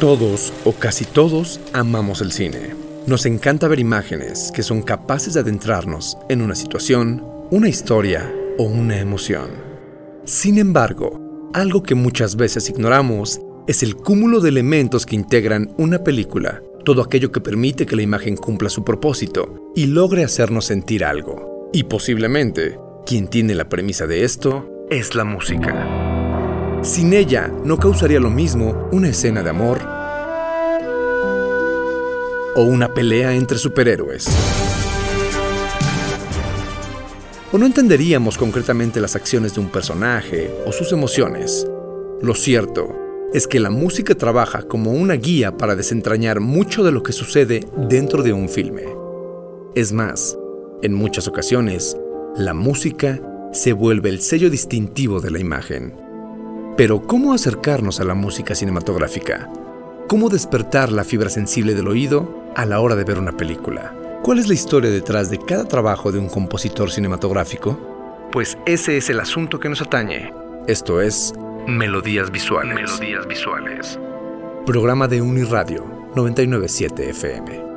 Todos o casi todos amamos el cine. Nos encanta ver imágenes que son capaces de adentrarnos en una situación, una historia o una emoción. Sin embargo, algo que muchas veces ignoramos es el cúmulo de elementos que integran una película, todo aquello que permite que la imagen cumpla su propósito y logre hacernos sentir algo. Y posiblemente, quien tiene la premisa de esto es la música. Sin ella, no causaría lo mismo una escena de amor o una pelea entre superhéroes. O no entenderíamos concretamente las acciones de un personaje o sus emociones. Lo cierto es que la música trabaja como una guía para desentrañar mucho de lo que sucede dentro de un filme. Es más, en muchas ocasiones, la música se vuelve el sello distintivo de la imagen. Pero ¿cómo acercarnos a la música cinematográfica? ¿Cómo despertar la fibra sensible del oído a la hora de ver una película? ¿Cuál es la historia detrás de cada trabajo de un compositor cinematográfico? Pues ese es el asunto que nos atañe. Esto es Melodías Visuales. Melodías Visuales. Programa de Uniradio 997 FM.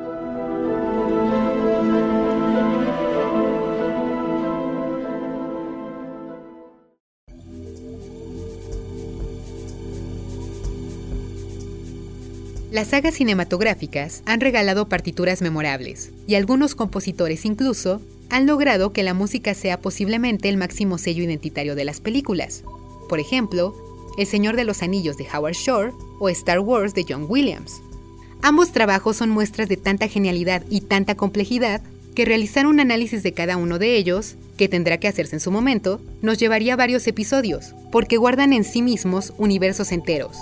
Las sagas cinematográficas han regalado partituras memorables, y algunos compositores incluso han logrado que la música sea posiblemente el máximo sello identitario de las películas. Por ejemplo, El Señor de los Anillos de Howard Shore o Star Wars de John Williams. Ambos trabajos son muestras de tanta genialidad y tanta complejidad que realizar un análisis de cada uno de ellos, que tendrá que hacerse en su momento, nos llevaría varios episodios, porque guardan en sí mismos universos enteros.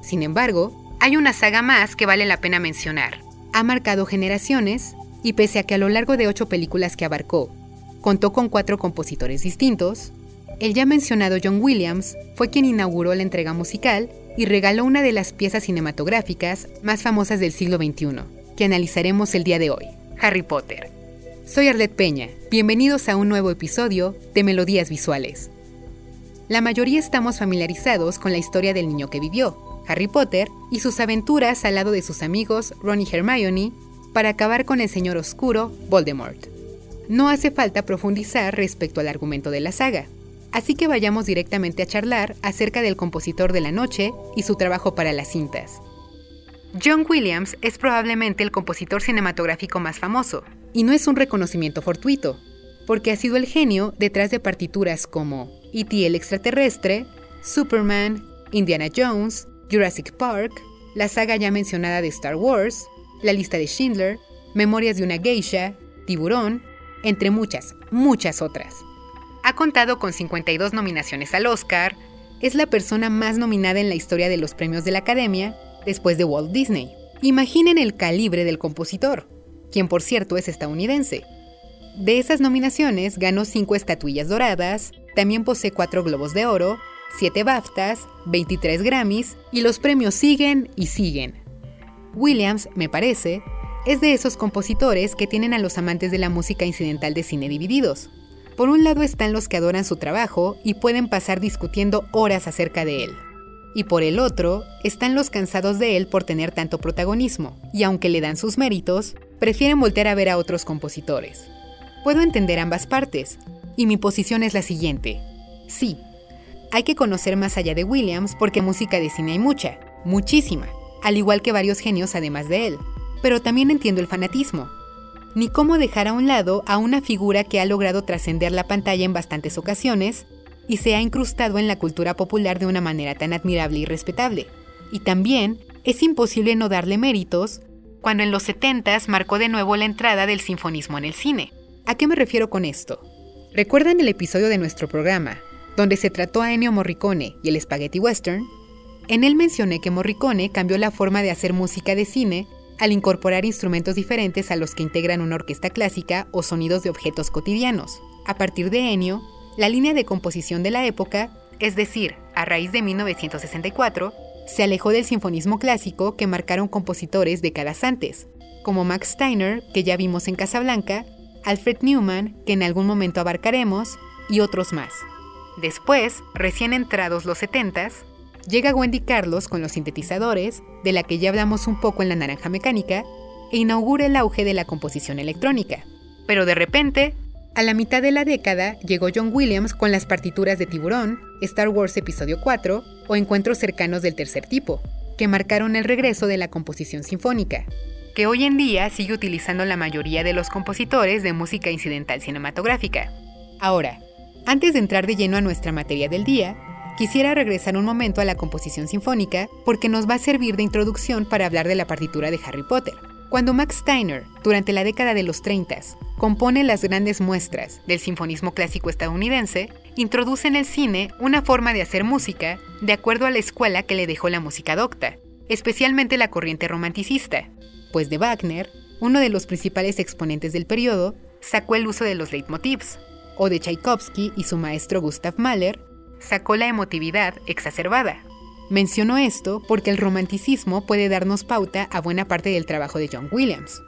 Sin embargo, hay una saga más que vale la pena mencionar. Ha marcado generaciones y pese a que a lo largo de ocho películas que abarcó, contó con cuatro compositores distintos, el ya mencionado John Williams fue quien inauguró la entrega musical y regaló una de las piezas cinematográficas más famosas del siglo XXI, que analizaremos el día de hoy, Harry Potter. Soy Arlette Peña, bienvenidos a un nuevo episodio de Melodías Visuales. La mayoría estamos familiarizados con la historia del niño que vivió, Harry Potter, y sus aventuras al lado de sus amigos Ron y Hermione para acabar con el Señor Oscuro, Voldemort. No hace falta profundizar respecto al argumento de la saga, Así que vayamos directamente a charlar acerca del compositor de la noche y su trabajo para las cintas. John Williams es probablemente el compositor cinematográfico más famoso, y no es un reconocimiento fortuito, porque ha sido el genio detrás de partituras como E.T. el extraterrestre, Superman, Indiana Jones, Jurassic Park, la saga ya mencionada de Star Wars, la lista de Schindler, Memorias de una geisha, Tiburón, entre muchas, muchas otras. Ha contado con 52 nominaciones al Oscar, es la persona más nominada en la historia de los premios de la Academia, después de Walt Disney. Imaginen el calibre del compositor, quien por cierto es estadounidense. De esas nominaciones ganó 5 estatuillas doradas, también posee 4 globos de oro, 7 BAFTAs, 23 Grammys y los premios siguen y siguen. Williams, me parece, es de esos compositores que tienen a los amantes de la música incidental de cine divididos. Por un lado están los que adoran su trabajo y pueden pasar discutiendo horas acerca de él. Y por el otro están los cansados de él por tener tanto protagonismo, y aunque le dan sus méritos, prefieren voltear a ver a otros compositores. Puedo entender ambas partes, y mi posición es la siguiente. Sí, hay que conocer más allá de Williams porque música de cine hay mucha, muchísima, al igual que varios genios además de él. Pero también entiendo el fanatismo, ni cómo dejar a un lado a una figura que ha logrado trascender la pantalla en bastantes ocasiones y se ha incrustado en la cultura popular de una manera tan admirable y respetable. Y también es imposible no darle méritos cuando en los 70 marcó de nuevo la entrada del sinfonismo en el cine. ¿A qué me refiero con esto? ¿Recuerdan el episodio de nuestro programa, donde se trató a Ennio Morricone y el Spaghetti Western? En él mencioné que Morricone cambió la forma de hacer música de cine al incorporar instrumentos diferentes a los que integran una orquesta clásica o sonidos de objetos cotidianos. A partir de Ennio, la línea de composición de la época, es decir, a raíz de 1964, se alejó del sinfonismo clásico que marcaron compositores décadas antes, como Max Steiner, que ya vimos en Casablanca, Alfred Newman, que en algún momento abarcaremos, y otros más. Después, recién entrados los 70s, llega Wendy Carlos con los sintetizadores, de la que ya hablamos un poco en la naranja mecánica, e inaugura el auge de la composición electrónica. Pero de repente, a la mitad de la década llegó John Williams con las partituras de Tiburón, Star Wars Episodio 4 o Encuentros cercanos del tercer tipo, que marcaron el regreso de la composición sinfónica, que hoy en día sigue utilizando la mayoría de los compositores de música incidental cinematográfica. Ahora, antes de entrar de lleno a nuestra materia del día, quisiera regresar un momento a la composición sinfónica porque nos va a servir de introducción para hablar de la partitura de Harry Potter. Cuando Max Steiner, durante la década de los 30, compone las grandes muestras del sinfonismo clásico estadounidense, introduce en el cine una forma de hacer música de acuerdo a la escuela que le dejó la música docta, especialmente la corriente romanticista, pues de Wagner, uno de los principales exponentes del periodo, sacó el uso de los leitmotivs, o de Tchaikovsky y su maestro Gustav Mahler, sacó la emotividad exacerbada, Menciono esto porque el romanticismo puede darnos pauta a buena parte del trabajo de John Williams.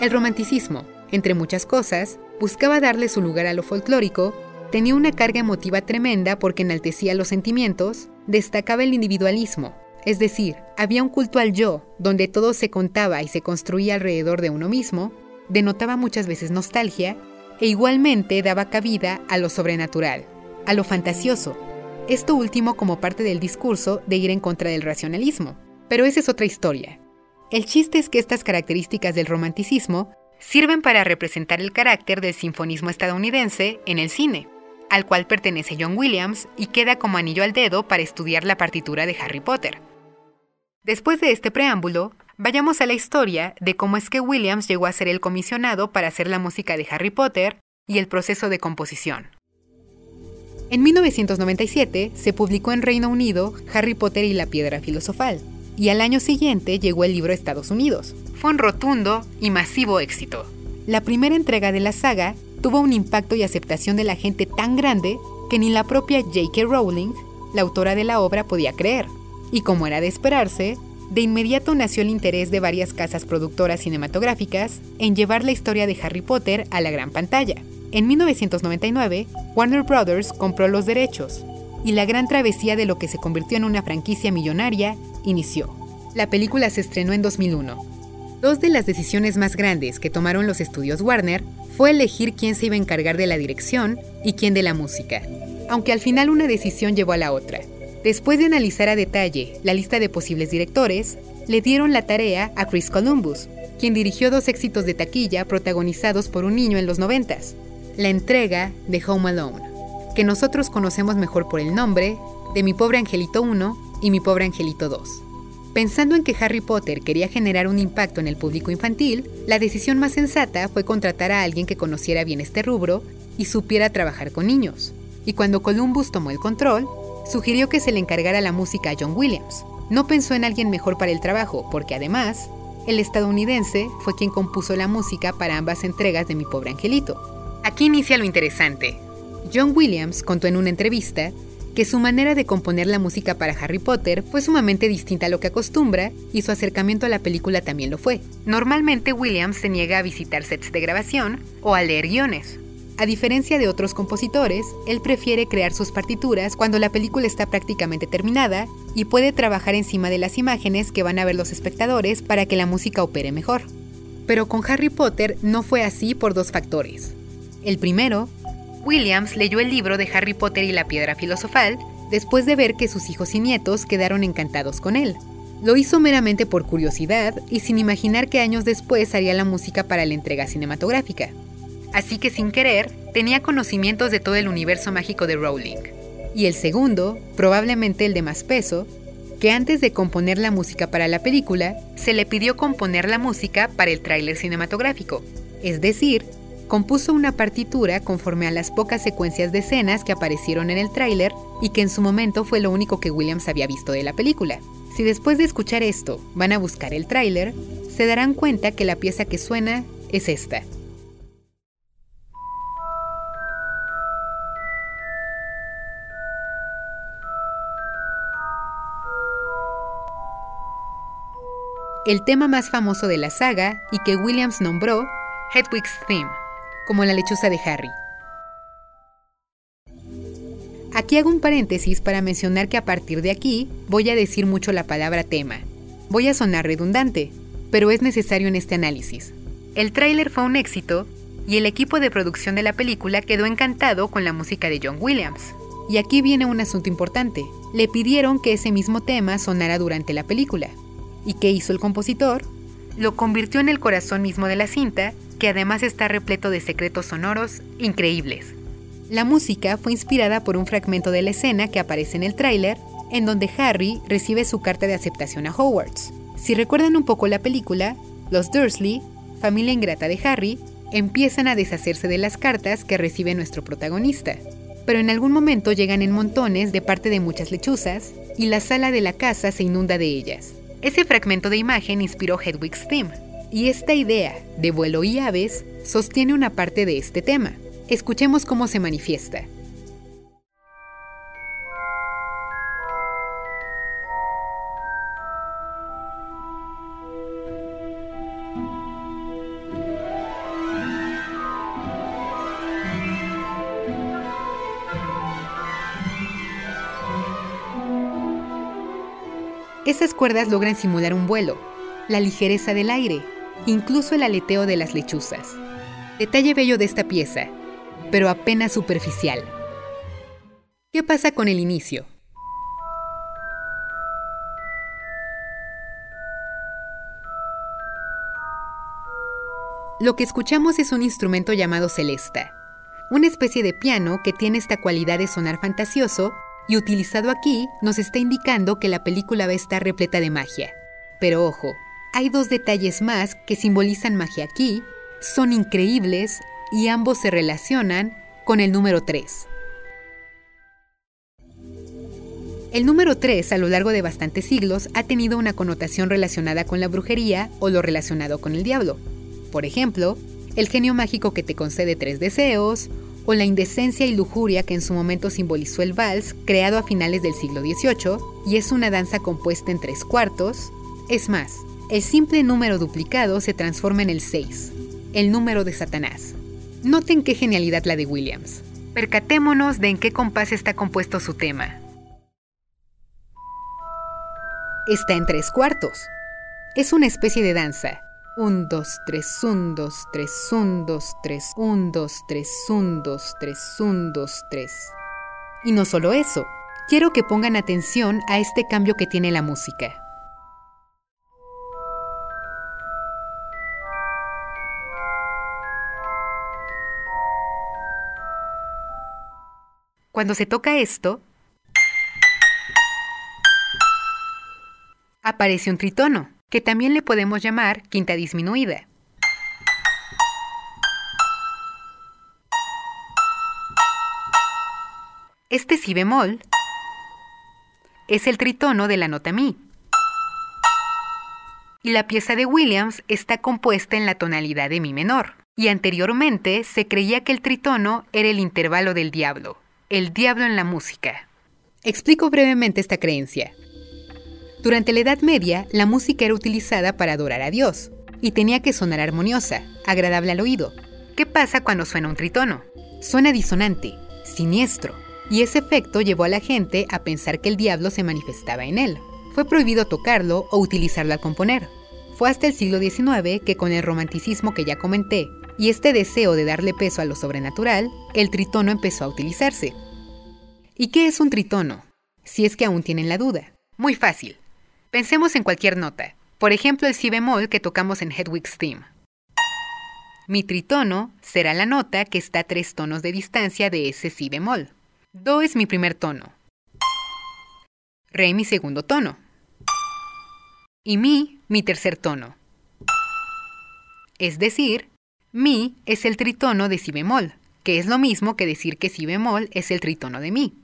El romanticismo, entre muchas cosas, buscaba darle su lugar a lo folclórico, tenía una carga emotiva tremenda porque enaltecía los sentimientos, destacaba el individualismo, es decir, había un culto al yo, donde todo se contaba y se construía alrededor de uno mismo, denotaba muchas veces nostalgia e igualmente daba cabida a lo sobrenatural, a lo fantasioso, esto último como parte del discurso de ir en contra del racionalismo. Pero esa es otra historia. El chiste es que estas características del romanticismo sirven para representar el carácter del sinfonismo estadounidense en el cine, al cual pertenece John Williams y queda como anillo al dedo para estudiar la partitura de Harry Potter. Después de este preámbulo, Vayamos a la historia de cómo es que Williams llegó a ser el comisionado para hacer la música de Harry Potter y el proceso de composición. En 1997 se publicó en Reino Unido Harry Potter y la Piedra Filosofal, y al año siguiente llegó el libro a Estados Unidos. Fue un rotundo y masivo éxito. La primera entrega de la saga tuvo un impacto y aceptación de la gente tan grande que ni la propia J.K. Rowling, la autora de la obra, podía creer. Y como era de esperarse, de inmediato nació el interés de varias casas productoras cinematográficas en llevar la historia de Harry Potter a la gran pantalla. En 1999, Warner Bros. compró los derechos y la gran travesía de lo que se convirtió en una franquicia millonaria inició. La película se estrenó en 2001. Dos de las decisiones más grandes que tomaron los estudios Warner fue elegir quién se iba a encargar de la dirección y quién de la música, aunque al final una decisión llevó a la otra. Después de analizar a detalle la lista de posibles directores, le dieron la tarea a Chris Columbus, quien dirigió dos éxitos de taquilla protagonizados por un niño en los noventas, la entrega de Home Alone, que nosotros conocemos mejor por el nombre de Mi pobre angelito 1 y Mi pobre angelito 2. Pensando en que Harry Potter quería generar un impacto en el público infantil, la decisión más sensata fue contratar a alguien que conociera bien este rubro y supiera trabajar con niños. Y cuando Columbus tomó el control, sugirió que se le encargara la música a John Williams. No pensó en alguien mejor para el trabajo, porque además, el estadounidense fue quien compuso la música para ambas entregas de Mi pobre angelito. Aquí inicia lo interesante. John Williams contó en una entrevista que su manera de componer la música para Harry Potter fue sumamente distinta a lo que acostumbra y su acercamiento a la película también lo fue. Normalmente Williams se niega a visitar sets de grabación o a leer guiones, a diferencia de otros compositores, él prefiere crear sus partituras cuando la película está prácticamente terminada y puede trabajar encima de las imágenes que van a ver los espectadores para que la música opere mejor. Pero con Harry Potter no fue así por dos factores. El primero, Williams leyó el libro de Harry Potter y la piedra filosofal después de ver que sus hijos y nietos quedaron encantados con él. Lo hizo meramente por curiosidad y sin imaginar que años después haría la música para la entrega cinematográfica así que sin querer tenía conocimientos de todo el universo mágico de Rowling. Y el segundo, probablemente el de más peso, que antes de componer la música para la película, se le pidió componer la música para el tráiler cinematográfico, es decir, compuso una partitura conforme a las pocas secuencias de escenas que aparecieron en el tráiler y que en su momento fue lo único que Williams había visto de la película. Si después de escuchar esto van a buscar el tráiler, se darán cuenta que la pieza que suena es esta. El tema más famoso de la saga y que Williams nombró Hedwig's Theme. como la lechuza de Harry. Aquí hago un paréntesis para mencionar que a partir de aquí voy a decir mucho la palabra tema. Voy a sonar redundante, pero es necesario en este análisis. El tráiler fue un éxito y el equipo de producción de la película quedó encantado con la música de John Williams. Y aquí viene un asunto importante. Le pidieron que ese mismo tema sonara durante la película. ¿Y qué hizo el compositor? Lo convirtió en el corazón mismo de la cinta, que además está repleto de secretos sonoros increíbles. La música fue inspirada por un fragmento de la escena que aparece en el tráiler, en donde Harry recibe su carta de aceptación a Hogwarts. Si recuerdan un poco la película, los Dursley, familia ingrata de Harry, empiezan a deshacerse de las cartas que recibe nuestro protagonista. Pero en algún momento llegan en montones de parte de muchas lechuzas y la sala de la casa se inunda de ellas. Ese fragmento de imagen inspiró Hedwig's Theme, y esta idea de vuelo y aves sostiene una parte de este tema. Escuchemos cómo se manifiesta. Esas cuerdas logran simular un vuelo, la ligereza del aire, incluso el aleteo de las lechuzas. Detalle bello de esta pieza, pero apenas superficial. ¿Qué pasa con el inicio? Lo que escuchamos es un instrumento llamado celesta, una especie de piano que tiene esta cualidad de sonar fantasioso y utilizado aquí nos está indicando que la película va a estar repleta de magia. Pero ojo, hay dos detalles más que simbolizan magia aquí, son increíbles y ambos se relacionan con el número 3. El número 3 a lo largo de bastantes siglos ha tenido una connotación relacionada con la brujería o lo relacionado con el diablo. Por ejemplo, el genio mágico que te concede tres deseos, o la indecencia y lujuria que en su momento simbolizó el vals, creado a finales del siglo XVIII, y es una danza compuesta en tres cuartos. Es más, el simple número duplicado se transforma en el 6, el número de Satanás. Noten qué genialidad la de Williams. Percatémonos de en qué compás está compuesto su tema. Está en tres cuartos. Es una especie de danza. 1, 2, 3, 1, 2, 3, 1, 2, 3, 1, 2, 3, 1, 2, 3, 1, 2, 3. Y no solo eso, quiero que pongan atención a este cambio que tiene la música. Cuando se toca esto, aparece un tritono, que también le podemos llamar quinta disminuida. Este si bemol es el tritono de la nota mi. Y la pieza de Williams está compuesta en la tonalidad de mi menor. Y anteriormente se creía que el tritono era el intervalo del diablo, el diablo en la música. Explico brevemente esta creencia. Durante la Edad Media, la música era utilizada para adorar a Dios y tenía que sonar armoniosa, agradable al oído. ¿Qué pasa cuando suena un tritono? Suena disonante, siniestro, y ese efecto llevó a la gente a pensar que el diablo se manifestaba en él. Fue prohibido tocarlo o utilizarlo al componer. Fue hasta el siglo XIX que con el romanticismo que ya comenté y este deseo de darle peso a lo sobrenatural, el tritono empezó a utilizarse. ¿Y qué es un tritono? Si es que aún tienen la duda. Muy fácil. Pensemos en cualquier nota. Por ejemplo, el si bemol que tocamos en Hedwig's Theme. Mi tritono será la nota que está a tres tonos de distancia de ese si bemol. Do es mi primer tono. Re mi segundo tono. Y mi mi tercer tono. Es decir, mi es el tritono de si bemol, que es lo mismo que decir que si bemol es el tritono de mi.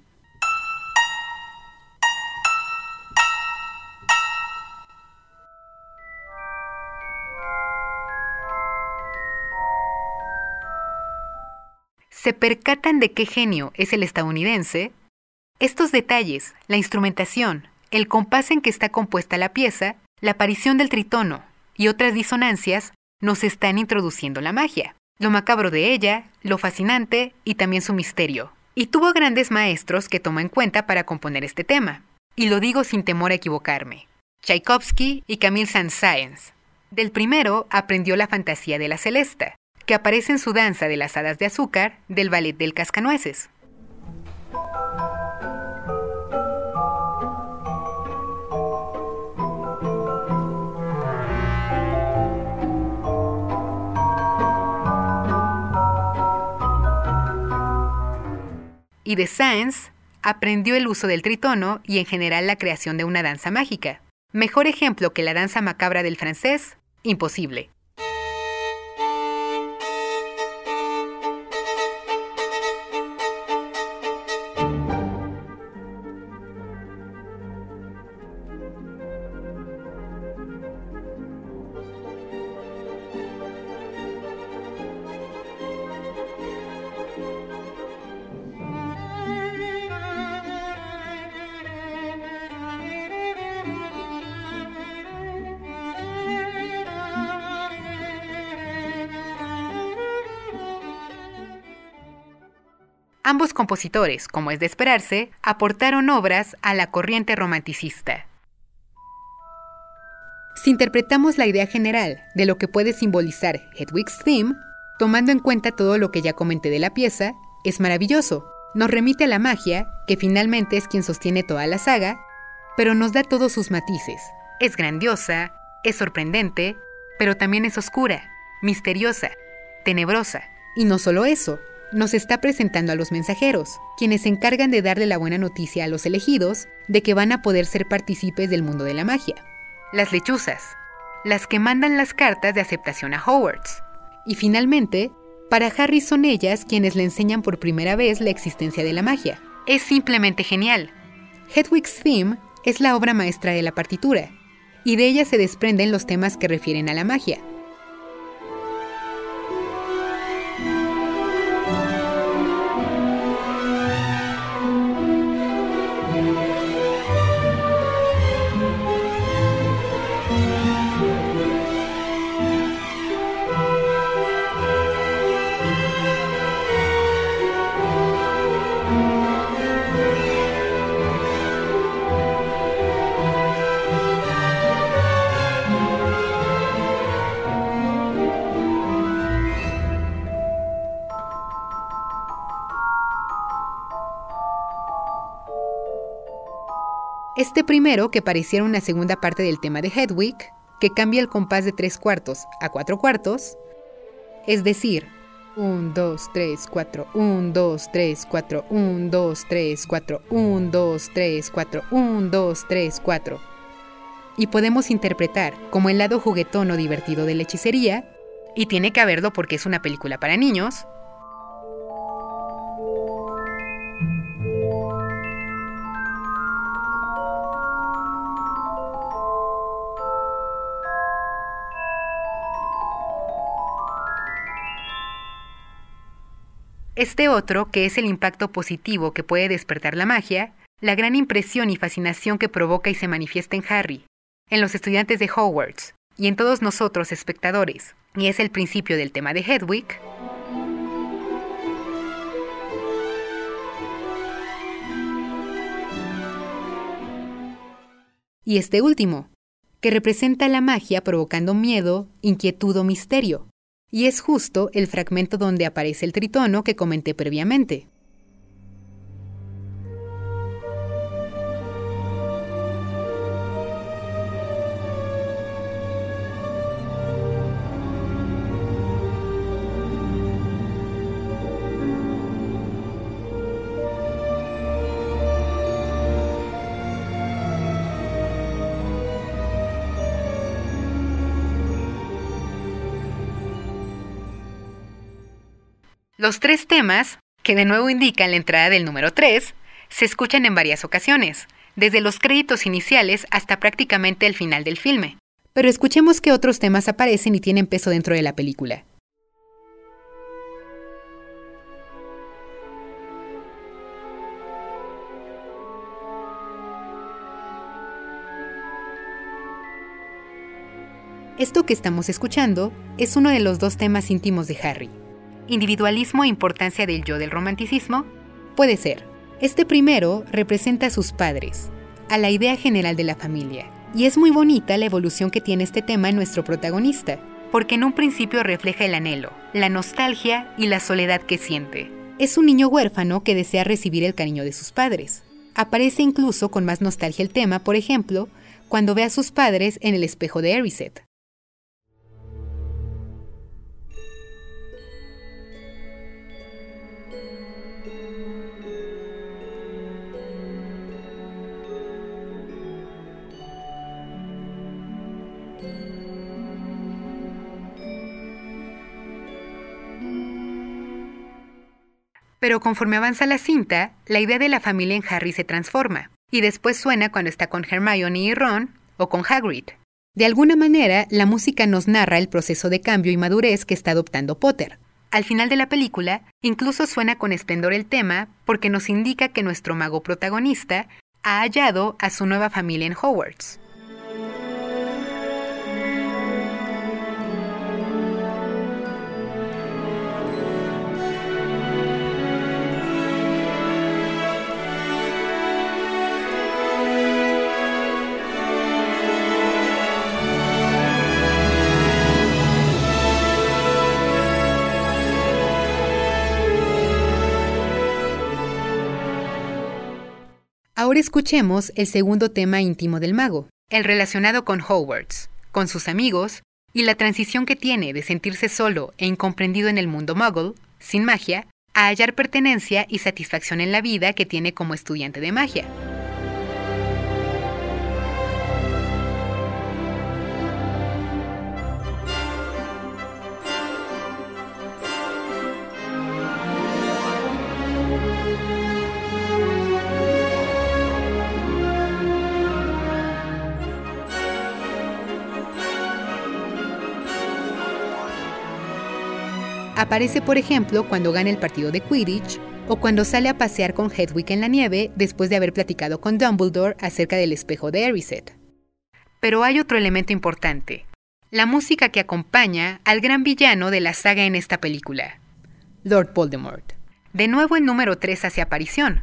¿Se percatan de qué genio es el estadounidense? Estos detalles, la instrumentación, el compás en que está compuesta la pieza, la aparición del tritono y otras disonancias nos están introduciendo la magia. lo macabro de ella, lo fascinante y también su misterio. Y tuvo grandes maestros que tomó en cuenta para componer este tema. Y lo digo sin temor a equivocarme. Tchaikovsky y Camille Saint-Saëns. Del primero aprendió la fantasía de la celesta, que aparece en su danza de las hadas de azúcar del ballet del cascanueces. Y de Sainz aprendió el uso del tritono y en general la creación de una danza mágica. Mejor ejemplo que la danza macabra del francés, imposible. Compositores, como es de esperarse, aportaron obras a la corriente romanticista. Si interpretamos la idea general de lo que puede simbolizar Hedwig's Theme, tomando en cuenta todo lo que ya comenté de la pieza, es maravilloso. Nos remite a la magia, que finalmente es quien sostiene toda la saga, pero nos da todos sus matices. Es grandiosa, es sorprendente, pero también es oscura, misteriosa, tenebrosa. Y no solo eso, nos está presentando a los mensajeros, quienes se encargan de darle la buena noticia a los elegidos de que van a poder ser partícipes del mundo de la magia. Las lechuzas, las que mandan las cartas de aceptación a Hogwarts. Y finalmente, para Harry son ellas quienes le enseñan por primera vez la existencia de la magia. Es simplemente genial. Hedwig's Theme es la obra maestra de la partitura, y de ella se desprenden los temas que refieren a la magia, Este primero, que pareciera una segunda parte del tema de Hedwig, que cambia el compás de tres cuartos a cuatro cuartos, es decir, 1, 2, 3, 4, 1, 2, 3, 4, 1, 2, 3, 4, 1, 2, 3, 4, 1, 2, 3, 4. Y podemos interpretar como el lado juguetón o divertido de la hechicería, y tiene que haberlo porque es una película para niños, Este otro, que es el impacto positivo que puede despertar la magia, la gran impresión y fascinación que provoca y se manifiesta en Harry, en los estudiantes de Hogwarts y en todos nosotros espectadores, y es el principio del tema de Hedwig, y este último, que representa la magia provocando miedo, inquietud o misterio, y es justo el fragmento donde aparece el tritono que comenté previamente. Los tres temas, que de nuevo indican la entrada del número 3, se escuchan en varias ocasiones, desde los créditos iniciales hasta prácticamente el final del filme. Pero escuchemos qué otros temas aparecen y tienen peso dentro de la película. Esto que estamos escuchando es uno de los dos temas íntimos de Harry, individualismo e importancia del yo del romanticismo? Puede ser. Este primero representa a sus padres, a la idea general de la familia, y es muy bonita la evolución que tiene este tema en nuestro protagonista, porque en un principio refleja el anhelo, la nostalgia y la soledad que siente. Es un niño huérfano que desea recibir el cariño de sus padres. Aparece incluso con más nostalgia el tema, por ejemplo, cuando ve a sus padres en el espejo de Eriset. Pero conforme avanza la cinta, la idea de la familia en Harry se transforma, y después suena cuando está con Hermione y Ron, o con Hagrid. De alguna manera, la música nos narra el proceso de cambio y madurez que está adoptando Potter. Al final de la película, incluso suena con esplendor el tema porque nos indica que nuestro mago protagonista ha hallado a su nueva familia en Hogwarts. Ahora escuchemos el segundo tema íntimo del mago, el relacionado con Hogwarts, con sus amigos y la transición que tiene de sentirse solo e incomprendido en el mundo muggle, sin magia, a hallar pertenencia y satisfacción en la vida que tiene como estudiante de magia. Aparece, por ejemplo, cuando gana el partido de Quidditch o cuando sale a pasear con Hedwig en la nieve después de haber platicado con Dumbledore acerca del espejo de Erised. Pero hay otro elemento importante, la música que acompaña al gran villano de la saga en esta película, Lord Voldemort. De nuevo el número 3 hace aparición,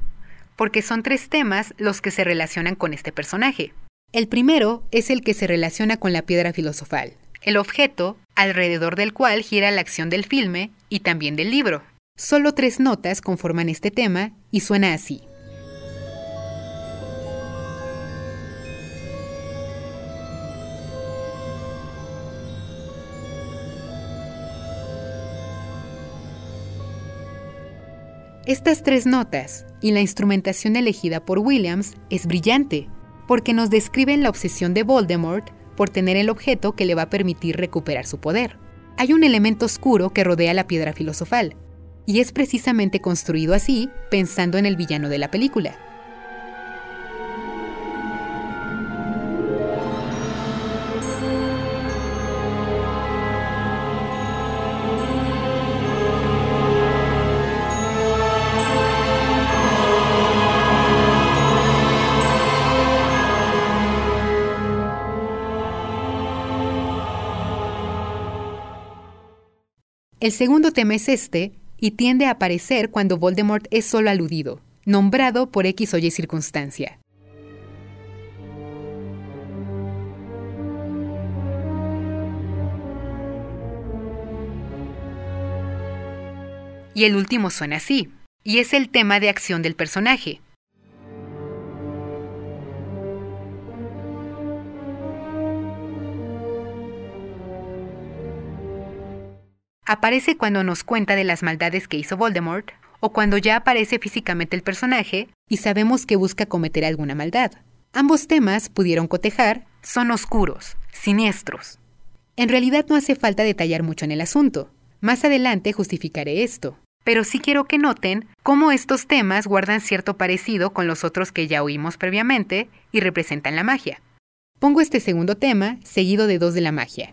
porque son tres temas los que se relacionan con este personaje. El primero es el que se relaciona con la piedra filosofal, el objeto alrededor del cual gira la acción del filme y también del libro. Solo tres notas conforman este tema y suena así. Estas tres notas y la instrumentación elegida por Williams es brillante, porque nos describen la obsesión de Voldemort por tener el objeto que le va a permitir recuperar su poder. Hay un elemento oscuro que rodea la piedra filosofal, y es precisamente construido así pensando en el villano de la película, El segundo tema es este, y tiende a aparecer cuando Voldemort es solo aludido, nombrado por X o Y circunstancia. Y el último suena así, y es el tema de acción del personaje, aparece cuando nos cuenta de las maldades que hizo Voldemort, o cuando ya aparece físicamente el personaje y sabemos que busca cometer alguna maldad. Ambos temas pudieron cotejar, son oscuros, siniestros. En realidad no hace falta detallar mucho en el asunto. Más adelante justificaré esto. Pero sí quiero que noten cómo estos temas guardan cierto parecido con los otros que ya oímos previamente y representan la magia. Pongo este segundo tema seguido de dos de la magia.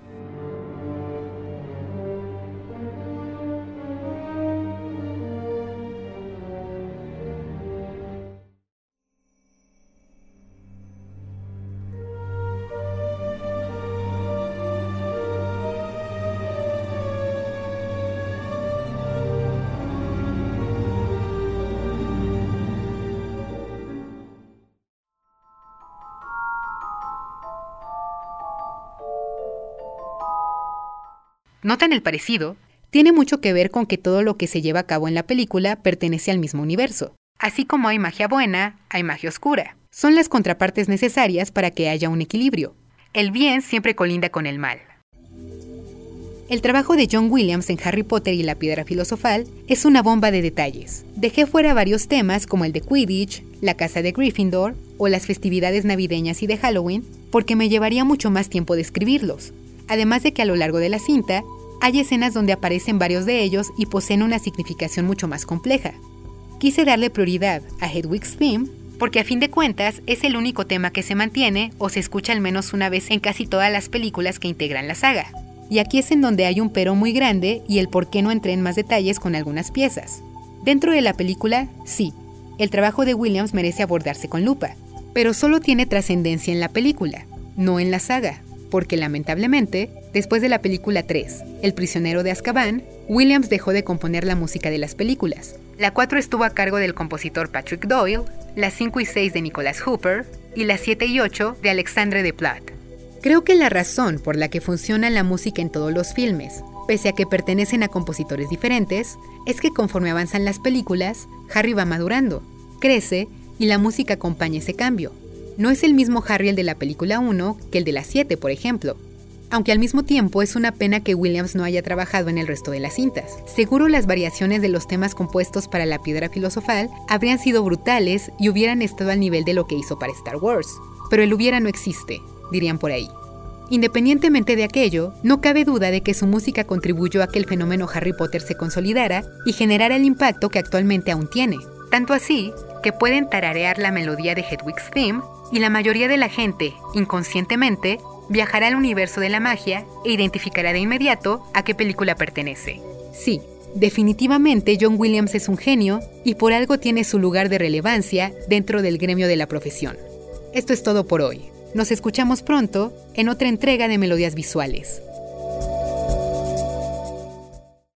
¿Notan el parecido? Tiene mucho que ver con que todo lo que se lleva a cabo en la película pertenece al mismo universo. Así como hay magia buena, hay magia oscura. Son las contrapartes necesarias para que haya un equilibrio. El bien siempre colinda con el mal. El trabajo de John Williams en Harry Potter y la piedra filosofal es una bomba de detalles. Dejé fuera varios temas como el de Quidditch, la casa de Gryffindor o las festividades navideñas y de Halloween, porque me llevaría mucho más tiempo describirlos. Además de que a lo largo de la cinta hay escenas donde aparecen varios de ellos y poseen una significación mucho más compleja. Quise darle prioridad a Hedwig's Theme porque a fin de cuentas es el único tema que se mantiene o se escucha al menos una vez en casi todas las películas que integran la saga. Y aquí es en donde hay un pero muy grande y el por qué no entré en más detalles con algunas piezas. Dentro de la película, sí, el trabajo de Williams merece abordarse con lupa, pero solo tiene trascendencia en la película, no en la saga, porque lamentablemente, después de la película 3, El prisionero de Azkaban, Williams dejó de componer la música de las películas. La 4 estuvo a cargo del compositor Patrick Doyle, la 5 y 6 de Nicholas Hooper y la 7 y 8 de Alexandre Desplat. Creo que la razón por la que funciona la música en todos los filmes, pese a que pertenecen a compositores diferentes, es que conforme avanzan las películas, Harry va madurando, crece y la música acompaña ese cambio. No es el mismo Harry el de la película 1 que el de la 7, por ejemplo. Aunque al mismo tiempo es una pena que Williams no haya trabajado en el resto de las cintas. Seguro las variaciones de los temas compuestos para la piedra filosofal habrían sido brutales y hubieran estado al nivel de lo que hizo para Star Wars. Pero el hubiera no existe, dirían por ahí. Independientemente de aquello, no cabe duda de que su música contribuyó a que el fenómeno Harry Potter se consolidara y generara el impacto que actualmente aún tiene. Tanto así que pueden tararear la melodía de Hedwig's Theme y la mayoría de la gente, inconscientemente, viajará al universo de la magia e identificará de inmediato a qué película pertenece. Sí, definitivamente John Williams es un genio y por algo tiene su lugar de relevancia dentro del gremio de la profesión. Esto es todo por hoy. Nos escuchamos pronto en otra entrega de Melodías Visuales.